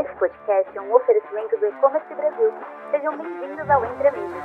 Esse podcast é um oferecimento do E-Commerce Brasil. Sejam bem-vindos ao Entre Amigos.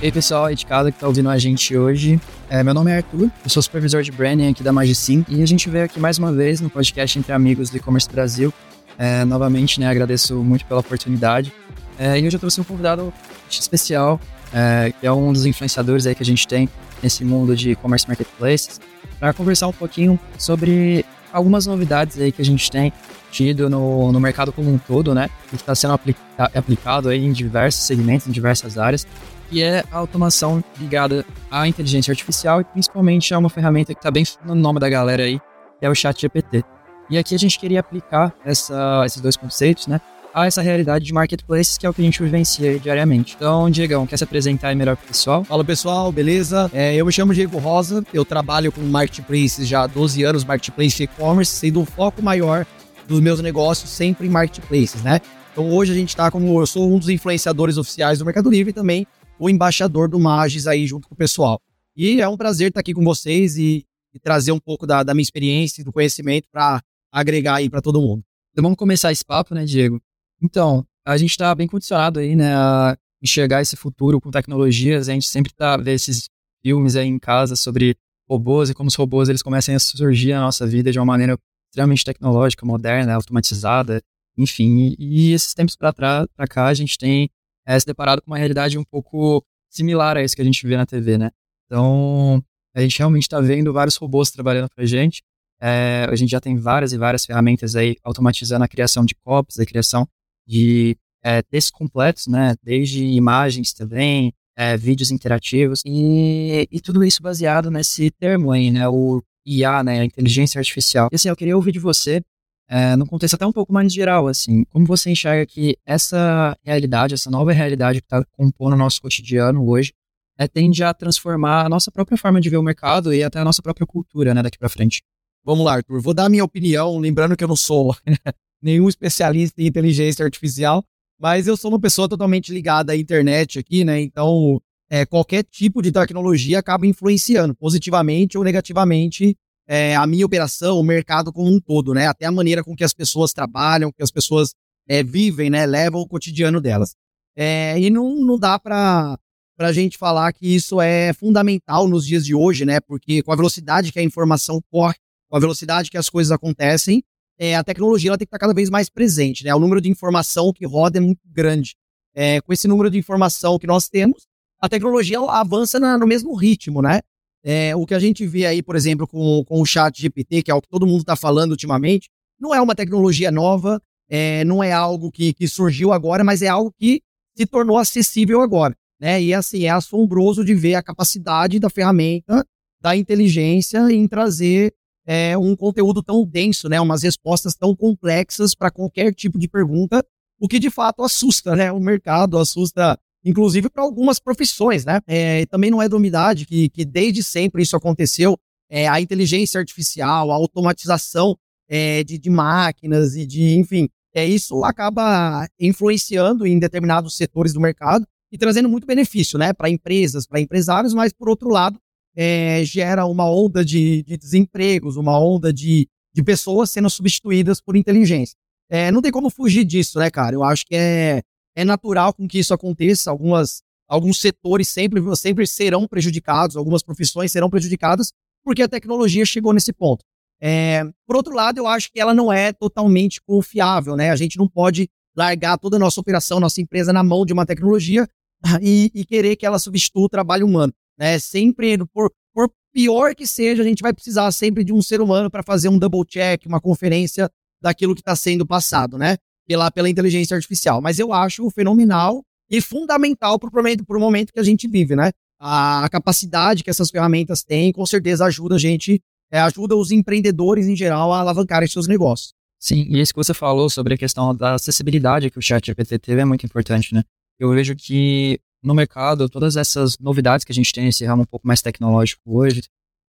E aí, pessoal aí de casa que tá ouvindo a gente hoje. É, meu nome é Arthur, eu sou supervisor de branding aqui da Magicim e a gente veio aqui mais uma vez no podcast Entre Amigos do E-Commerce Brasil. É, novamente, né, agradeço muito pela oportunidade. É, e hoje eu trouxe um convidado especial, é, que é um dos influenciadores aí que a gente tem nesse mundo de e-commerce marketplaces, para conversar um pouquinho sobre algumas novidades aí que a gente tem tido no, no mercado como um todo, né? Que está sendo aplica aplicado aí em diversos segmentos, em diversas áreas, que é a automação ligada à inteligência artificial e principalmente a uma ferramenta que está bem no nome da galera aí, que é o Chat GPT. E aqui a gente queria aplicar essa, esses dois conceitos, né? A essa realidade de marketplaces, que é o que a gente vivencia diariamente. Então, Diegão, quer se apresentar aí melhor pro pessoal? Fala pessoal, beleza? É, eu me chamo Diego Rosa, eu trabalho com marketplaces já há 12 anos, marketplace e-commerce, sendo o foco maior dos meus negócios sempre em marketplaces, né? Então hoje a gente está como, eu sou um dos influenciadores oficiais do Mercado Livre e também o embaixador do Magis aí junto com o pessoal. E é um prazer estar aqui com vocês e, e trazer um pouco da, da minha experiência e do conhecimento para agregar aí para todo mundo. Então vamos começar esse papo, né, Diego? Então, a gente está bem condicionado aí, né, a enxergar esse futuro com tecnologias. A gente sempre tá vendo esses filmes aí em casa sobre robôs e como os robôs eles começam a surgir na nossa vida de uma maneira extremamente tecnológica, moderna, automatizada, enfim. E, esses tempos para trás, para cá, a gente tem é, se deparado com uma realidade um pouco similar a isso que a gente vê na TV, né? Então, a gente realmente está vendo vários robôs trabalhando para a gente. É, a gente já tem várias e várias ferramentas aí automatizando a criação de copies, a criação de é, textos completos, né? Desde imagens também, é, vídeos interativos e, e, tudo isso baseado nesse termo aí, né? O IA, né? A inteligência artificial. E assim, eu queria ouvir de você, é, num contexto até um pouco mais geral, assim, como você enxerga que essa realidade, essa nova realidade que está compondo o nosso cotidiano hoje, é, tende a transformar a nossa própria forma de ver o mercado e até a nossa própria cultura, né, daqui para frente. Vamos lá, Arthur. Vou dar a minha opinião, lembrando que eu não sou nenhum especialista em inteligência artificial, mas eu sou uma pessoa totalmente ligada à internet aqui, né? Então, é, qualquer tipo de tecnologia acaba influenciando positivamente ou negativamente é, a minha operação, o mercado como um todo, né? Até a maneira com que as pessoas trabalham, que as pessoas é, vivem, né? Levam o cotidiano delas. É, e não, não dá para a gente falar que isso é fundamental nos dias de hoje, né? Porque com a velocidade que a informação corre, com a velocidade que as coisas acontecem, é, a tecnologia ela tem que estar cada vez mais presente, né? O número de informação que roda é muito grande. É, com esse número de informação que nós temos, a tecnologia avança na, no mesmo ritmo, né? É, o que a gente vê aí, por exemplo, com, com o chat GPT, que é o que todo mundo está falando ultimamente, não é uma tecnologia nova, é, não é algo que, que surgiu agora, mas é algo que se tornou acessível agora. Né? E assim, é assombroso de ver a capacidade da ferramenta, da inteligência em trazer é, um conteúdo tão denso, né? Umas respostas tão complexas para qualquer tipo de pergunta, o que de fato assusta, né? O mercado assusta, inclusive para algumas profissões, né? É, também não é novidade que, que desde sempre isso aconteceu. É, a inteligência artificial, a automatização é, de, de máquinas e de, enfim, é, isso acaba influenciando em determinados setores do mercado e trazendo muito benefício, né? Para empresas, para empresários, mas por outro lado, é, gera uma onda de, de, desempregos, uma onda de, de pessoas sendo substituídas por inteligência. É, não tem como fugir disso, né, cara? Eu acho que é, é natural com que isso aconteça. Algumas, alguns setores sempre, sempre serão prejudicados, algumas profissões serão prejudicadas, porque a tecnologia chegou nesse ponto. É, por outro lado, eu acho que ela não é totalmente confiável, né? A gente não pode largar toda a nossa operação, nossa empresa na mão de uma tecnologia e, e querer que ela substitua o trabalho humano né? Sempre, por, por pior que seja, a gente vai precisar sempre de um ser humano para fazer um double check, uma conferência daquilo que está sendo passado, né? Pela, pela inteligência artificial. Mas eu acho fenomenal e fundamental para o momento, momento que a gente vive, né? A, a, capacidade que essas ferramentas têm, com certeza ajuda a gente, é, ajuda os empreendedores em geral a alavancarem seus negócios. Sim, e isso que você falou sobre a questão da acessibilidade que o chat GPT teve é muito importante, né? Eu vejo que no mercado, todas essas novidades que a gente tem nesse ramo um pouco mais tecnológico hoje,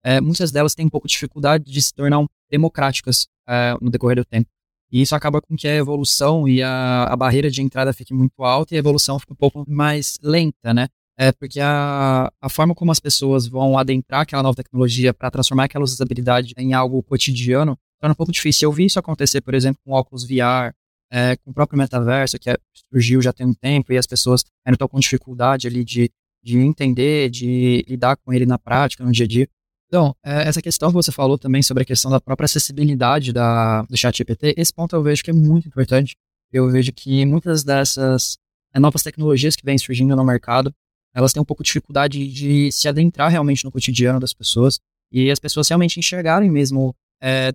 é, muitas delas têm um pouco de dificuldade de se tornar democráticas é, no decorrer do tempo. E isso acaba com que a evolução e a, a barreira de entrada fique muito alta e a evolução fica um pouco mais lenta, né? É porque a, a forma como as pessoas vão adentrar aquela nova tecnologia para transformar aquela usabilidade em algo cotidiano torna um pouco difícil. Eu vi isso acontecer, por exemplo, com óculos VR, é, com o próprio metaverso, que é, surgiu já tem um tempo e as pessoas ainda estão com dificuldade ali de, de entender, de lidar com ele na prática, no dia a dia. Então, é, essa questão que você falou também sobre a questão da própria acessibilidade da, do chat GPT, esse ponto eu vejo que é muito importante. Eu vejo que muitas dessas é, novas tecnologias que vêm surgindo no mercado, elas têm um pouco de dificuldade de se adentrar realmente no cotidiano das pessoas e as pessoas realmente enxergarem mesmo é,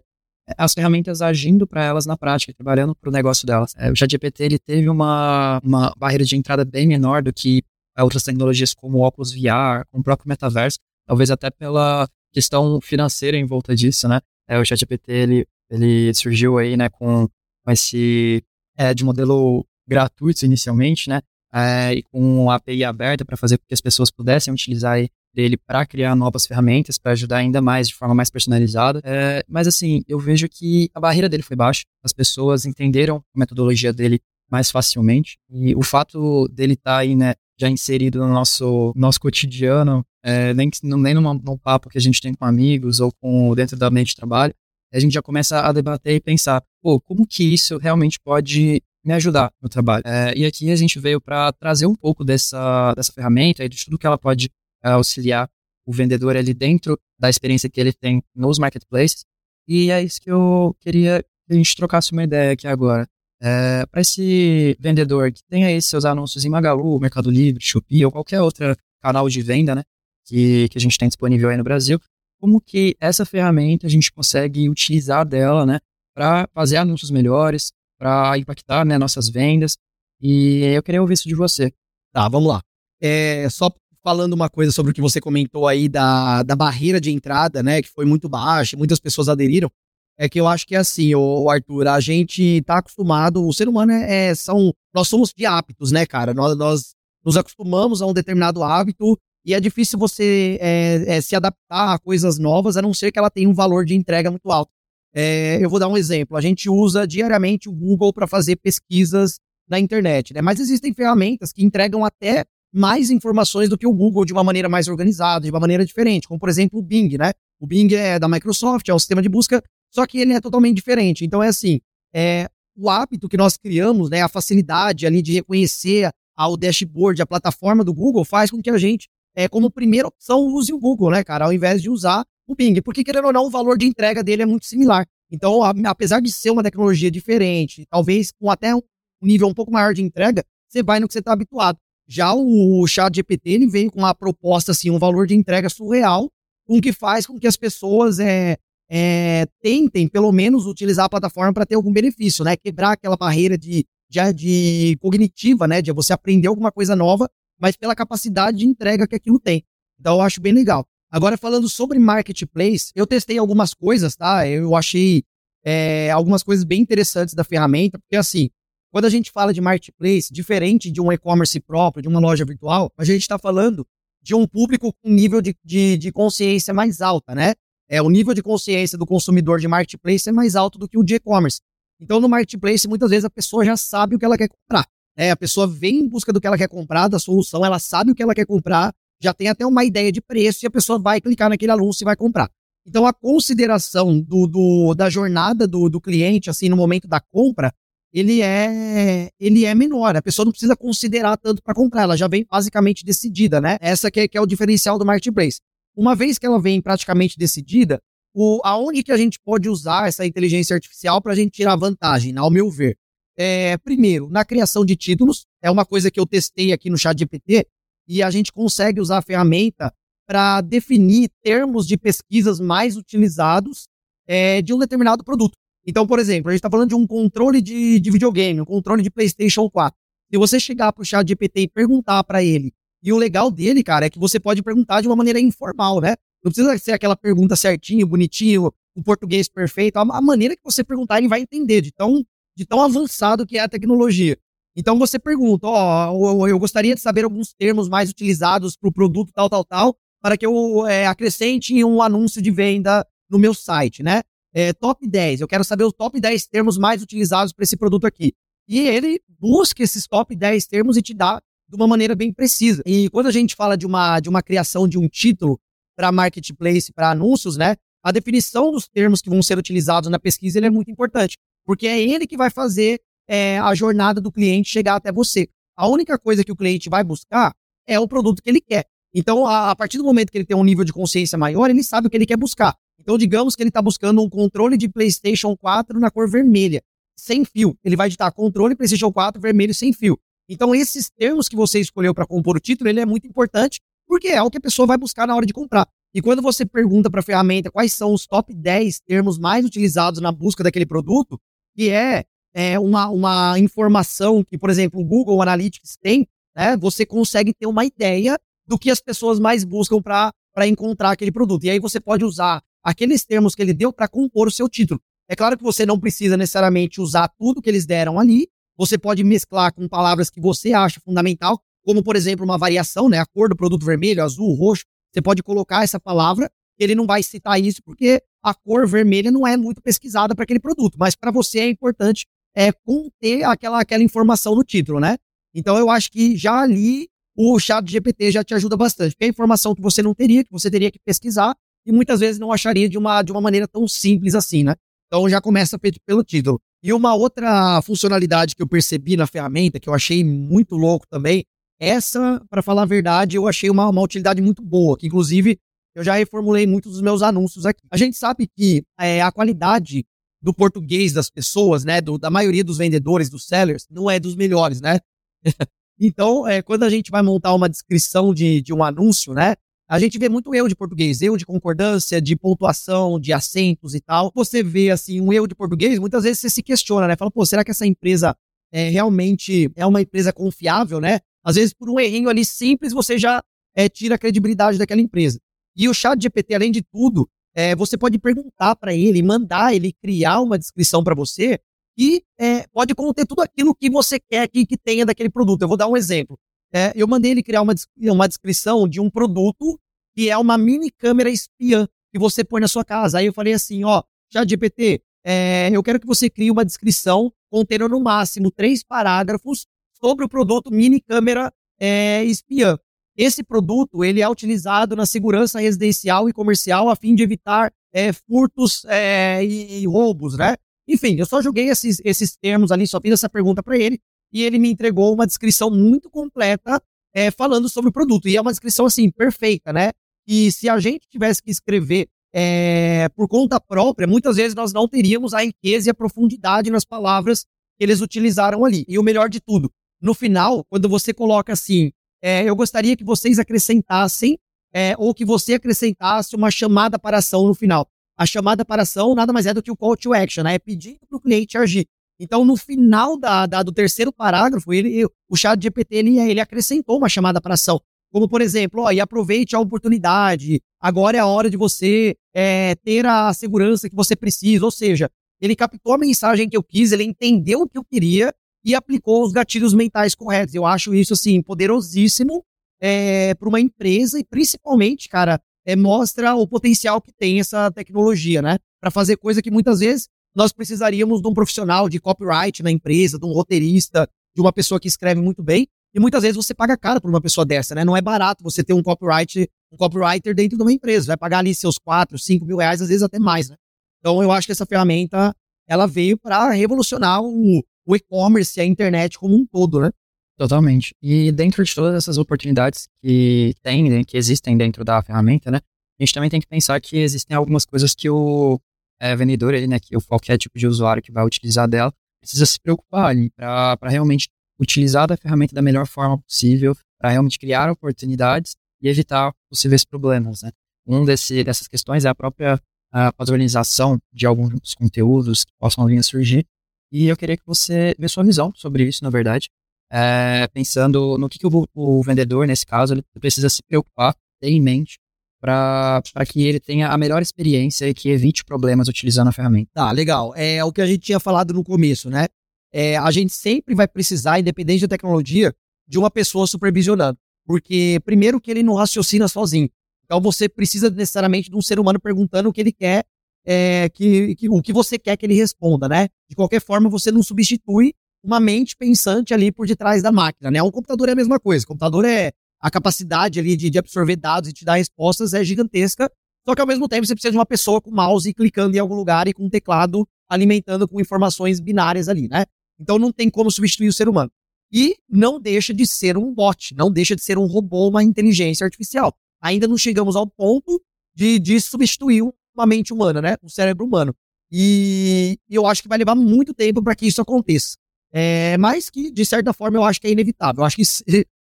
as ferramentas agindo para elas na prática, trabalhando para o negócio delas. É, o ChatGPT ele teve uma, uma barreira de entrada bem menor do que outras tecnologias como óculos VR, como o próprio metaverso, talvez até pela questão financeira em volta disso, né? É, o ChatGPT ele, ele surgiu aí, né, com, com esse é, de modelo gratuito inicialmente, né? É, e com a API aberta para fazer com que as pessoas pudessem utilizar dele para criar novas ferramentas, para ajudar ainda mais, de forma mais personalizada. É, mas assim, eu vejo que a barreira dele foi baixa, as pessoas entenderam a metodologia dele mais facilmente, e o fato dele estar tá aí, né, já inserido no nosso, nosso cotidiano, é, nem, nem numa, num papo que a gente tem com amigos ou com dentro da mente de trabalho, a gente já começa a debater e pensar, pô, como que isso realmente pode me ajudar no trabalho? É, e aqui a gente veio para trazer um pouco dessa, dessa ferramenta e de tudo que ela pode auxiliar o vendedor ali dentro da experiência que ele tem nos marketplaces. E é isso que eu queria que a gente trocasse uma ideia aqui agora. É, para esse vendedor que tem aí seus anúncios em Magalu, Mercado Livre, Shopee ou qualquer outro canal de venda, né, que, que a gente tem disponível aí no Brasil, como que essa ferramenta a gente consegue utilizar dela, né, para fazer anúncios melhores, para impactar, né, nossas vendas. E eu queria ouvir isso de você. Tá, vamos lá. É, só falando uma coisa sobre o que você comentou aí da, da barreira de entrada, né, que foi muito baixa, muitas pessoas aderiram, é que eu acho que é assim, o Arthur, a gente tá acostumado, o ser humano é, é, são, nós somos de hábitos, né, cara, nós, nós nos acostumamos a um determinado hábito e é difícil você é, é, se adaptar a coisas novas, a não ser que ela tenha um valor de entrega muito alto. É, eu vou dar um exemplo, a gente usa diariamente o Google para fazer pesquisas na internet, né, mas existem ferramentas que entregam até mais informações do que o Google de uma maneira mais organizada, de uma maneira diferente, como por exemplo o Bing, né? O Bing é da Microsoft, é um sistema de busca, só que ele é totalmente diferente. Então é assim, é, o hábito que nós criamos, né, a facilidade ali de reconhecer ao dashboard, a plataforma do Google, faz com que a gente, é, como primeira opção, use o Google, né, cara, ao invés de usar o Bing, porque querendo ou não, o valor de entrega dele é muito similar. Então, a, apesar de ser uma tecnologia diferente, talvez com até um nível um pouco maior de entrega, você vai no que você está habituado. Já o chat GPT ele veio com uma proposta, assim, um valor de entrega surreal, com que faz com que as pessoas é, é, tentem, pelo menos, utilizar a plataforma para ter algum benefício, né? Quebrar aquela barreira de, de, de, cognitiva, né? De você aprender alguma coisa nova, mas pela capacidade de entrega que aquilo tem. Então, eu acho bem legal. Agora, falando sobre marketplace, eu testei algumas coisas, tá? Eu achei é, algumas coisas bem interessantes da ferramenta, porque assim, quando a gente fala de marketplace, diferente de um e-commerce próprio, de uma loja virtual, a gente está falando de um público com nível de, de, de, consciência mais alta, né? É, o nível de consciência do consumidor de marketplace é mais alto do que o de e-commerce. Então, no marketplace, muitas vezes a pessoa já sabe o que ela quer comprar. Né? A pessoa vem em busca do que ela quer comprar, da solução, ela sabe o que ela quer comprar, já tem até uma ideia de preço e a pessoa vai clicar naquele anúncio e vai comprar. Então, a consideração do, do da jornada do, do cliente, assim, no momento da compra, ele é ele é menor. A pessoa não precisa considerar tanto para comprar, ela já vem basicamente decidida, né? Essa que é, que é o diferencial do marketplace. Uma vez que ela vem praticamente decidida, o, aonde que a gente pode usar essa inteligência artificial para a gente tirar vantagem, ao meu ver? É, primeiro, na criação de títulos, é uma coisa que eu testei aqui no chat GPT, e a gente consegue usar a ferramenta para definir termos de pesquisas mais utilizados é, de um determinado produto. Então, por exemplo, a gente está falando de um controle de, de videogame, um controle de PlayStation 4. Se você chegar para o chat GPT e perguntar para ele, e o legal dele, cara, é que você pode perguntar de uma maneira informal, né? Não precisa ser aquela pergunta certinho, bonitinho, o português perfeito. A, maneira que você perguntar, ele vai entender de tão, de tão avançado que é a tecnologia. Então você pergunta, ó, oh, eu gostaria de saber alguns termos mais utilizados para o produto tal, tal, tal, para que eu é, acrescente um anúncio de venda no meu site, né? É, top 10, eu quero saber os top 10 termos mais utilizados para esse produto aqui. E ele busca esses top 10 termos e te dá de uma maneira bem precisa. E quando a gente fala de uma, de uma criação de um título para marketplace, para anúncios, né? A definição dos termos que vão ser utilizados na pesquisa é muito importante, porque é ele que vai fazer é, a jornada do cliente chegar até você. A única coisa que o cliente vai buscar é o produto que ele quer. Então, a, a partir do momento que ele tem um nível de consciência maior, ele sabe o que ele quer buscar. Então, digamos que ele está buscando um controle de PlayStation 4 na cor vermelha, sem fio. Ele vai digitar controle PlayStation 4 vermelho sem fio. Então, esses termos que você escolheu para compor o título, ele é muito importante, porque é o que a pessoa vai buscar na hora de comprar. E quando você pergunta para a ferramenta quais são os top 10 termos mais utilizados na busca daquele produto, que é, é uma, uma informação que, por exemplo, o Google Analytics tem, né, você consegue ter uma ideia do que as pessoas mais buscam para encontrar aquele produto. E aí você pode usar aqueles termos que ele deu para compor o seu título. É claro que você não precisa necessariamente usar tudo que eles deram ali. Você pode mesclar com palavras que você acha fundamental, como por exemplo uma variação, né? A cor do produto vermelho, azul, roxo. Você pode colocar essa palavra. Ele não vai citar isso porque a cor vermelha não é muito pesquisada para aquele produto, mas para você é importante é conter aquela, aquela informação no título, né? Então eu acho que já ali o chat GPT já te ajuda bastante, porque é informação que você não teria, que você teria que pesquisar, e muitas vezes não acharia de uma, de uma maneira tão simples assim, né? Então já começa pelo título. E uma outra funcionalidade que eu percebi na ferramenta, que eu achei muito louco também, essa, para falar a verdade, eu achei uma, uma utilidade muito boa, que inclusive eu já reformulei muitos dos meus anúncios aqui. A gente sabe que é, a qualidade do português das pessoas, né, do, da maioria dos vendedores, dos sellers, não é dos melhores, né? então, é, quando a gente vai montar uma descrição de, de um anúncio, né, a gente vê muito erro de português, erro de concordância, de pontuação, de acentos e tal. Você vê, assim, um erro de português, muitas vezes você se questiona, né? Fala, pô, será que essa empresa é, realmente é uma empresa confiável, né? Às vezes, por um errinho ali simples, você já é, tira a credibilidade daquela empresa. E o chat GPT, além de tudo, é, você pode perguntar para ele, mandar ele criar uma descrição para você e é, pode conter tudo aquilo que você quer que, que tenha daquele produto. Eu vou dar um exemplo. É, eu mandei ele criar uma, uma descrição de um produto que é uma mini câmera espiã que você põe na sua casa. Aí eu falei assim, ó, chat GPT, é, eu quero que você crie uma descrição contendo no máximo três parágrafos sobre o produto mini câmera é, espiã. Esse produto ele é utilizado na segurança residencial e comercial a fim de evitar é, furtos é, e, e, roubos, né? Enfim, eu só joguei esses, esses termos ali, só fiz essa pergunta para ele e ele me entregou uma descrição muito completa é, falando sobre o produto. E é uma descrição, assim, perfeita, né? E se a gente tivesse que escrever é, por conta própria, muitas vezes nós não teríamos a riqueza e a profundidade nas palavras que eles utilizaram ali. E o melhor de tudo, no final, quando você coloca assim, é, eu gostaria que vocês acrescentassem, é, ou que você acrescentasse uma chamada para ação no final. A chamada para ação nada mais é do que o call to action, né? É pedindo para o cliente agir. Então, no final da, da, do terceiro parágrafo, ele, o chat GPT ele, ele acrescentou uma chamada para ação. Como, por exemplo, ó, e aproveite a oportunidade, agora é a hora de você é, ter a segurança que você precisa. Ou seja, ele captou a mensagem que eu quis, ele entendeu o que eu queria e aplicou os gatilhos mentais corretos. Eu acho isso, assim, poderosíssimo é, para uma empresa e, principalmente, cara, é, mostra o potencial que tem essa tecnologia, né? Para fazer coisa que muitas vezes nós precisaríamos de um profissional de copyright na empresa, de um roteirista, de uma pessoa que escreve muito bem. E muitas vezes você paga caro por uma pessoa dessa, né? Não é barato você ter um copyright, um copywriter dentro de uma empresa. Vai pagar ali seus 4, 5 mil reais, às vezes até mais, né? Então eu acho que essa ferramenta ela veio para revolucionar o, o e-commerce e a internet como um todo, né? Totalmente. E dentro de todas essas oportunidades que tem, né, que existem dentro da ferramenta, né? A gente também tem que pensar que existem algumas coisas que o é, vendedor, ele, né, que qualquer tipo de usuário que vai utilizar dela, precisa se preocupar para realmente utilizar a ferramenta da melhor forma possível, para realmente criar oportunidades e evitar possíveis problemas. Né? Um desse, dessas questões é a própria a padronização de alguns conteúdos que possam vir a surgir. E eu queria que você dê sua visão sobre isso, na verdade, é, pensando no que, que o, o, vendedor, nesse caso, ele precisa se preocupar, ter em mente para que ele tenha a melhor experiência e que evite problemas utilizando a ferramenta. Tá, legal. É o que a gente tinha falado no começo, né? É, a gente sempre vai precisar, independente da tecnologia, de uma pessoa supervisionando. Porque, primeiro, que ele não raciocina sozinho. Então, você precisa necessariamente de um ser humano perguntando o que ele quer é, que, que, o que você quer que ele responda, né? De qualquer forma, você não substitui uma mente pensante ali por detrás da máquina, né? Um computador é a mesma coisa. O computador é a capacidade ali de, de absorver dados e te dar respostas é gigantesca. Só que ao mesmo tempo você precisa de uma pessoa com mouse clicando em algum lugar e com um teclado alimentando com informações binárias ali, né? Então não tem como substituir o ser humano. E não deixa de ser um bot, não deixa de ser um robô, uma inteligência artificial. Ainda não chegamos ao ponto de, de substituir uma mente humana, né? Um cérebro humano. E eu acho que vai levar muito tempo para que isso aconteça. É, mas que, de certa forma, eu acho que é inevitável. Eu acho que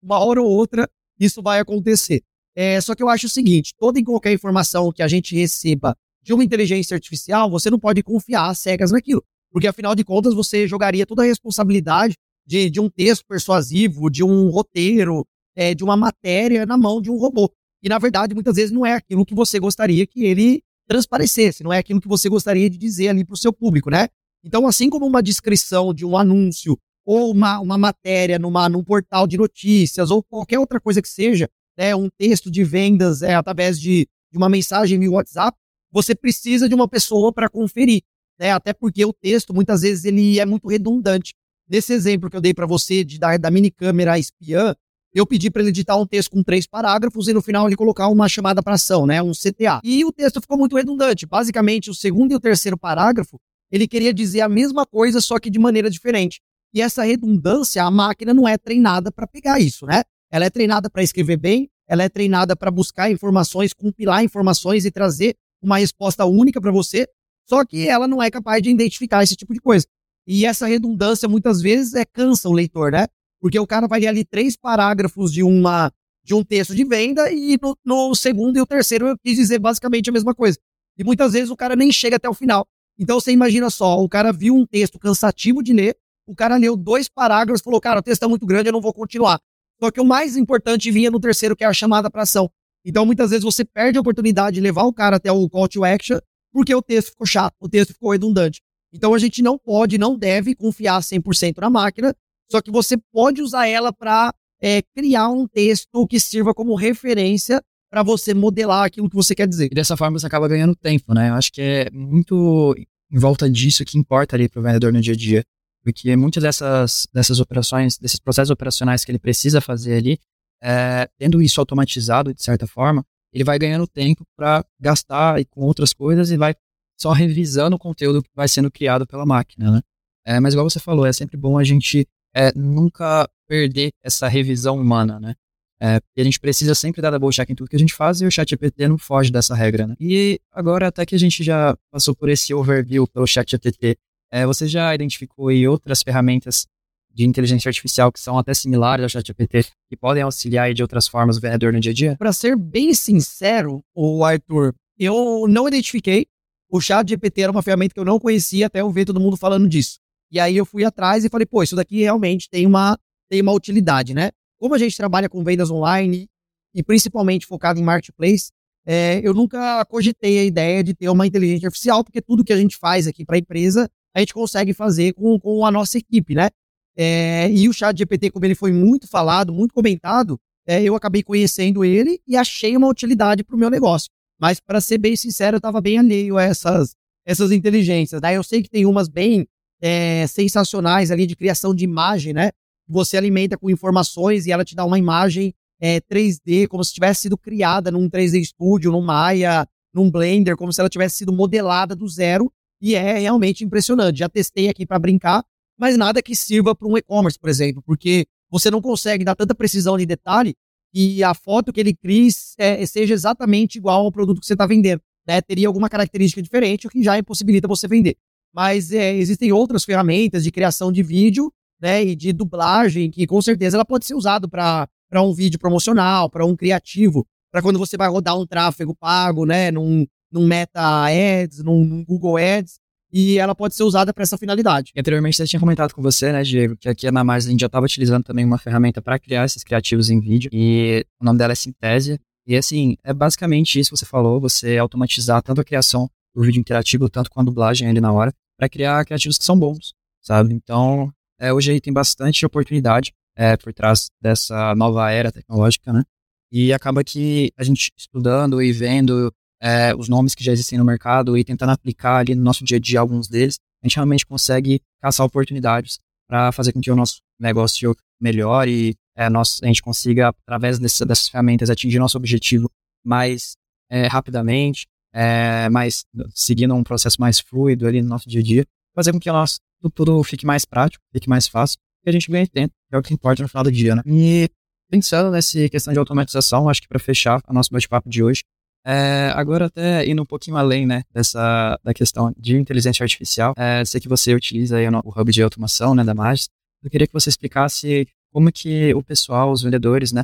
uma hora ou outra isso vai acontecer. É, só que eu acho o seguinte: toda e qualquer informação que a gente receba de uma inteligência artificial, você não pode confiar cegas naquilo. Porque, afinal de contas, você jogaria toda a responsabilidade de, de um texto persuasivo, de um roteiro, é, de uma matéria na mão de um robô. E, na verdade, muitas vezes não é aquilo que você gostaria que ele transparecesse, não é aquilo que você gostaria de dizer ali para o seu público, né? Então, assim como uma descrição de um anúncio ou uma, uma matéria numa, num portal de notícias ou qualquer outra coisa que seja, né, um texto de vendas é, através de, de uma mensagem via WhatsApp, você precisa de uma pessoa para conferir, né? Até porque o texto muitas vezes ele é muito redundante. Nesse exemplo que eu dei para você de da, da mini câmera espiã, eu pedi para ele editar um texto com três parágrafos e no final ele colocar uma chamada para ação, né, um CTA. E o texto ficou muito redundante. Basicamente, o segundo e o terceiro parágrafo, ele queria dizer a mesma coisa, só que de maneira diferente. E essa redundância, a máquina não é treinada para pegar isso, né? Ela é treinada para escrever bem, ela é treinada para buscar informações, compilar informações e trazer uma resposta única para você, só que ela não é capaz de identificar esse tipo de coisa. E essa redundância muitas vezes é cansa o leitor, né? Porque o cara vai ler ali três parágrafos de uma de um texto de venda e no, no, segundo e o terceiro eu quis dizer basicamente a mesma coisa. E muitas vezes o cara nem chega até o final. Então você imagina só, o cara viu um texto cansativo de ler, o cara leu dois parágrafos e falou, cara, o texto é muito grande, eu não vou continuar. Só que o mais importante vinha no terceiro, que é a chamada para ação. Então muitas vezes você perde a oportunidade de levar o cara até o call to action, porque o texto ficou chato, o texto ficou redundante. Então a gente não pode, não deve confiar 100% na máquina, só que você pode usar ela para é, criar um texto que sirva como referência para você modelar aquilo que você quer dizer. E dessa forma você acaba ganhando tempo, né? Eu acho que é muito em volta disso que importa ali para o vendedor no dia a dia. Porque muitas dessas, dessas operações, desses processos operacionais que ele precisa fazer ali, é, tendo isso automatizado de certa forma, ele vai ganhando tempo para gastar com outras coisas e vai só revisando o conteúdo que vai sendo criado pela máquina, né? É, mas igual você falou, é sempre bom a gente é nunca perder essa revisão humana, né? É, a gente precisa sempre dar double check em tudo que a gente faz e o ChatGPT não foge dessa regra, né? E agora, até que a gente já passou por esse overview pelo ChatGPT, é, você já identificou aí outras ferramentas de inteligência artificial que são até similares ao ChatGPT, que podem auxiliar de outras formas o vendedor no dia a dia? Para ser bem sincero, o Arthur, eu não identifiquei. O ChatGPT era uma ferramenta que eu não conhecia até eu ver todo mundo falando disso. E aí eu fui atrás e falei, pô, isso daqui realmente tem uma, tem uma utilidade, né? Como a gente trabalha com vendas online e principalmente focado em marketplace, é, eu nunca cogitei a ideia de ter uma inteligência artificial, porque tudo que a gente faz aqui para a empresa, a gente consegue fazer com, com a nossa equipe, né? É, e o chat GPT, como ele foi muito falado, muito comentado, é, eu acabei conhecendo ele e achei uma utilidade para o meu negócio. Mas, para ser bem sincero, eu estava bem alheio a essas, essas inteligências. Né? Eu sei que tem umas bem é, sensacionais ali de criação de imagem, né? Você alimenta com informações e ela te dá uma imagem é, 3D, como se tivesse sido criada num 3D Studio, num Maya, num Blender, como se ela tivesse sido modelada do zero. E é realmente impressionante. Já testei aqui para brincar, mas nada que sirva para um e-commerce, por exemplo, porque você não consegue dar tanta precisão de detalhe e a foto que ele cria é, seja exatamente igual ao produto que você está vendendo. Né? Teria alguma característica diferente, o que já impossibilita você vender mas é, existem outras ferramentas de criação de vídeo né, e de dublagem que com certeza ela pode ser usada para um vídeo promocional, para um criativo, para quando você vai rodar um tráfego pago, né, num, num Meta Ads, num, num Google Ads, e ela pode ser usada para essa finalidade. Anteriormente eu tinha comentado com você, né, Diego, que aqui na Mars a gente já estava utilizando também uma ferramenta para criar esses criativos em vídeo, e o nome dela é Synthesia. E assim, é basicamente isso que você falou, você automatizar tanto a criação do vídeo interativo, tanto com a dublagem ali na hora, para criar criativos que são bons, sabe? Então, é, hoje aí tem bastante oportunidade é, por trás dessa nova era tecnológica, né? E acaba que a gente estudando e vendo é, os nomes que já existem no mercado e tentando aplicar ali no nosso dia a dia alguns deles, a gente realmente consegue caçar oportunidades para fazer com que o nosso negócio melhore é, nós, a gente consiga, através desse, dessas ferramentas, atingir nosso objetivo mais é, rapidamente, é, mais, seguindo um processo mais fluido ali no nosso dia a dia, fazer com que nosso tudo fique mais prático, fique mais fácil, e a gente ganhe tempo, que é o que importa no final do dia, né? E pensando nessa questão de automatização, acho que para fechar o nosso bate-papo de hoje, é, agora até indo um pouquinho além, né, dessa da questão de inteligência artificial, é, sei que você utiliza aí o, hub de automação, né, da Magis, eu queria que você explicasse como que o pessoal, os vendedores, né,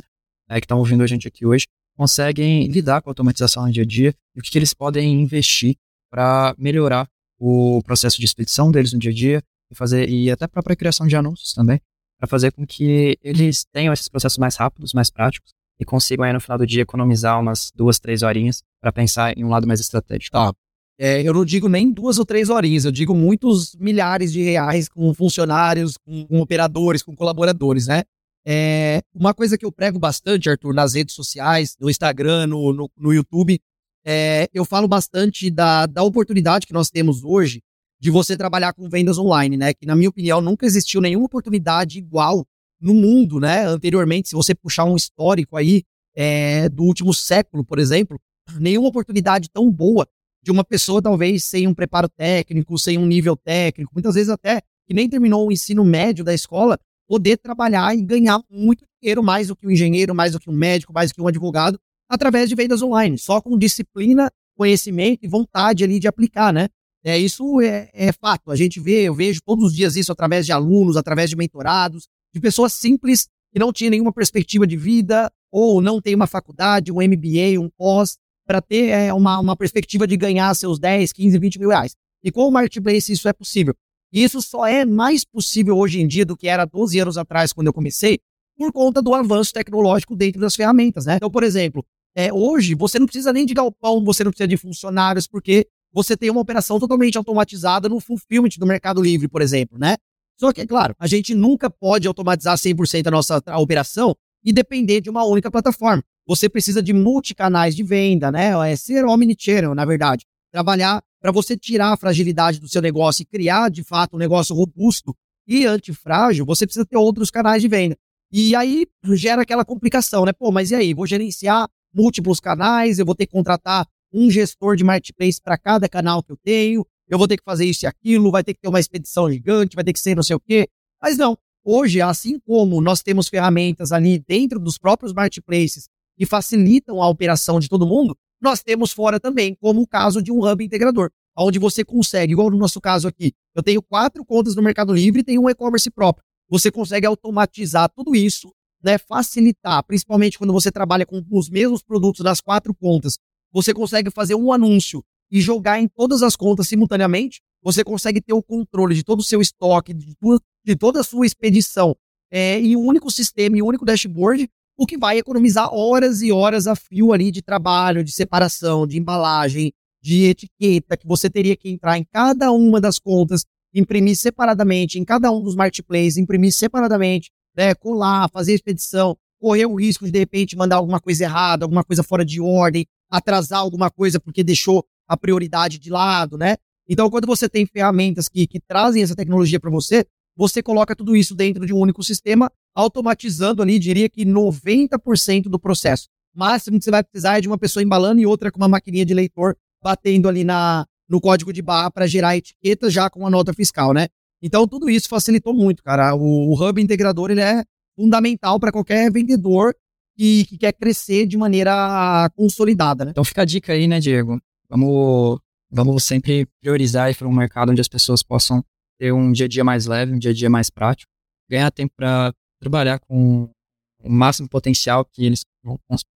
é, que estão ouvindo a gente aqui hoje, conseguem lidar com a automatização no dia a dia e o que, que eles podem investir para melhorar o processo de expedição deles no dia a dia e fazer e até a própria criação de anúncios também, para fazer com que eles tenham esses processos mais rápidos, mais práticos e consigam aí no final do dia economizar umas duas, três horinhas para pensar em um lado mais estratégico. Tá. É, eu não digo nem duas ou três horinhas, eu digo muitos milhares de reais com funcionários, com, com operadores, com colaboradores, né? É, uma coisa que eu prego bastante, Arthur, nas redes sociais, no Instagram, no, no, no YouTube, é, eu falo bastante da, da oportunidade que nós temos hoje de você trabalhar com vendas online, né? Que, na minha opinião, nunca existiu nenhuma oportunidade igual no mundo, né? Anteriormente, se você puxar um histórico aí é, do último século, por exemplo, nenhuma oportunidade tão boa de uma pessoa, talvez, sem um preparo técnico, sem um nível técnico, muitas vezes até que nem terminou o ensino médio da escola, poder trabalhar e ganhar muito dinheiro, mais do que um engenheiro, mais do que um médico, mais do que um advogado, através de vendas online, só com disciplina, conhecimento e vontade ali de aplicar, né? É, isso é, é fato. A gente vê, eu vejo todos os dias isso através de alunos, através de mentorados, de pessoas simples que não tinham nenhuma perspectiva de vida ou não tem uma faculdade, um MBA, um pós, para ter é, uma, uma perspectiva de ganhar seus 10, 15, 20 mil reais. E com o Marketplace isso é possível. E isso só é mais possível hoje em dia do que era 12 anos atrás, quando eu comecei, por conta do avanço tecnológico dentro das ferramentas, né? Então, por exemplo, é, hoje você não precisa nem de galpão, você não precisa de funcionários, porque você tem uma operação totalmente automatizada no fulfillment do Mercado Livre, por exemplo, né? Só que, é claro, a gente nunca pode automatizar 100% a nossa operação e depender de uma única plataforma. Você precisa de multicanais de venda, né? É ser omnichannel, na verdade. Trabalhar para você tirar a fragilidade do seu negócio e criar, de fato, um negócio robusto e antifrágil, você precisa ter outros canais de venda. E aí gera aquela complicação, né? Pô, mas e aí? Vou gerenciar múltiplos canais, eu vou ter que contratar um gestor de marketplace para cada canal que eu tenho, eu vou ter que fazer isso e aquilo, vai ter que ter uma expedição gigante, vai ter que ser não sei o quê. Mas não, hoje, assim como nós temos ferramentas ali dentro dos próprios marketplaces que facilitam a operação de todo mundo, nós temos fora também, como o caso de um hub integrador, onde você consegue, igual no nosso caso aqui, eu tenho quatro contas no Mercado Livre e tenho um e-commerce próprio. Você consegue automatizar tudo isso, né, facilitar, principalmente quando você trabalha com os mesmos produtos das quatro contas. Você consegue fazer um anúncio e jogar em todas as contas simultaneamente, você consegue ter o controle de todo o seu estoque, de, de toda a sua expedição é, em um único sistema, em um único dashboard, o que vai economizar horas e horas a fio ali de trabalho, de separação, de embalagem, de etiqueta, que você teria que entrar em cada uma das contas, imprimir separadamente, em cada um dos marketplaces, imprimir separadamente, né, colar, fazer expedição, correr o risco de de repente mandar alguma coisa errada, alguma coisa fora de ordem, atrasar alguma coisa porque deixou a prioridade de lado, né? Então, quando você tem ferramentas que, que trazem essa tecnologia para você, você coloca tudo isso dentro de um único sistema, automatizando ali, diria que 90% do processo. Máximo que você vai precisar é de uma pessoa embalando e outra com uma maquininha de leitor batendo ali na, no código de barra para gerar etiqueta já com a nota fiscal, né? Então, tudo isso facilitou muito, cara. O, o Hub integrador ele é fundamental para qualquer vendedor que, que, quer crescer de maneira consolidada, né? Então, fica a dica aí, né, Diego? Vamos, vamos sempre priorizar e para um mercado onde as pessoas possam ter um dia a dia mais leve, um dia a dia mais prático, ganhar tempo para trabalhar com o máximo potencial que eles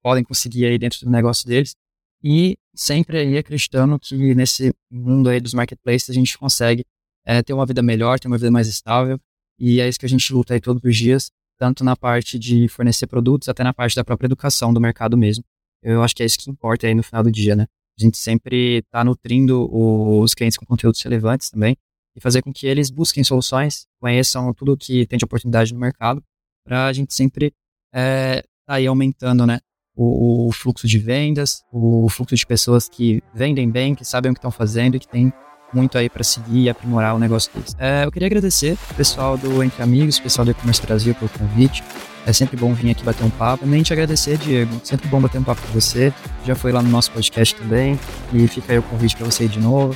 podem conseguir aí dentro do negócio deles e sempre aí acreditando que nesse mundo aí dos marketplaces a gente consegue é, ter uma vida melhor, ter uma vida mais estável e é isso que a gente luta aí todos os dias, tanto na parte de fornecer produtos até na parte da própria educação do mercado mesmo. Eu acho que é isso que importa aí no final do dia, né? A gente sempre está nutrindo os clientes com conteúdos relevantes também e fazer com que eles busquem soluções, conheçam tudo que tem de oportunidade no mercado, para a gente sempre é, tá aumentando, né, o, o, fluxo de vendas, o fluxo de pessoas que vendem bem, que sabem o que estão fazendo e que tem muito aí para seguir e aprimorar o negócio deles. É, eu queria agradecer o pessoal do Entre Amigos, o pessoal do E-Commerce Brasil pelo convite. É sempre bom vir aqui bater um papo. Também te agradecer, Diego. Sempre bom bater um papo com você. Já foi lá no nosso podcast também. E fica aí o convite para você de novo.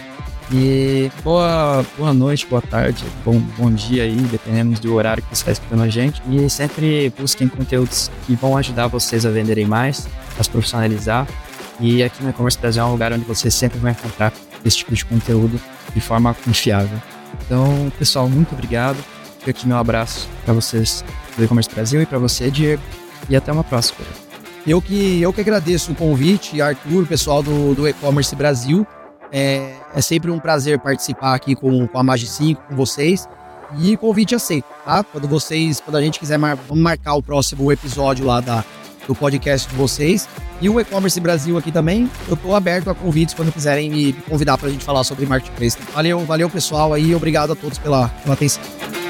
E boa, boa noite, boa tarde, bom, bom dia aí, dependendo do horário que você está escutando a gente. E sempre busquem conteúdos que vão ajudar vocês a venderem mais, a se profissionalizar. E aqui no E-Commerce Brasil é um lugar onde você sempre vai encontrar esse tipo de conteúdo de forma confiável. Então, pessoal, muito obrigado. Fica aqui meu abraço para vocês do E-Commerce Brasil e para você, Diego. E até uma próxima. Eu que, eu que agradeço o convite, Arthur, pessoal do, do E-Commerce Brasil. É, é, sempre um prazer participar aqui com, com a Magi 5, com vocês. E convite aceito, tá? Quando vocês, quando a gente quiser, mar, vamos marcar o próximo episódio lá da, do podcast de vocês. E o E-Commerce Brasil aqui também, eu estou aberto a convites quando quiserem me convidar para a gente falar sobre Marketplace. Valeu, valeu pessoal aí, obrigado a todos pela, pela atenção.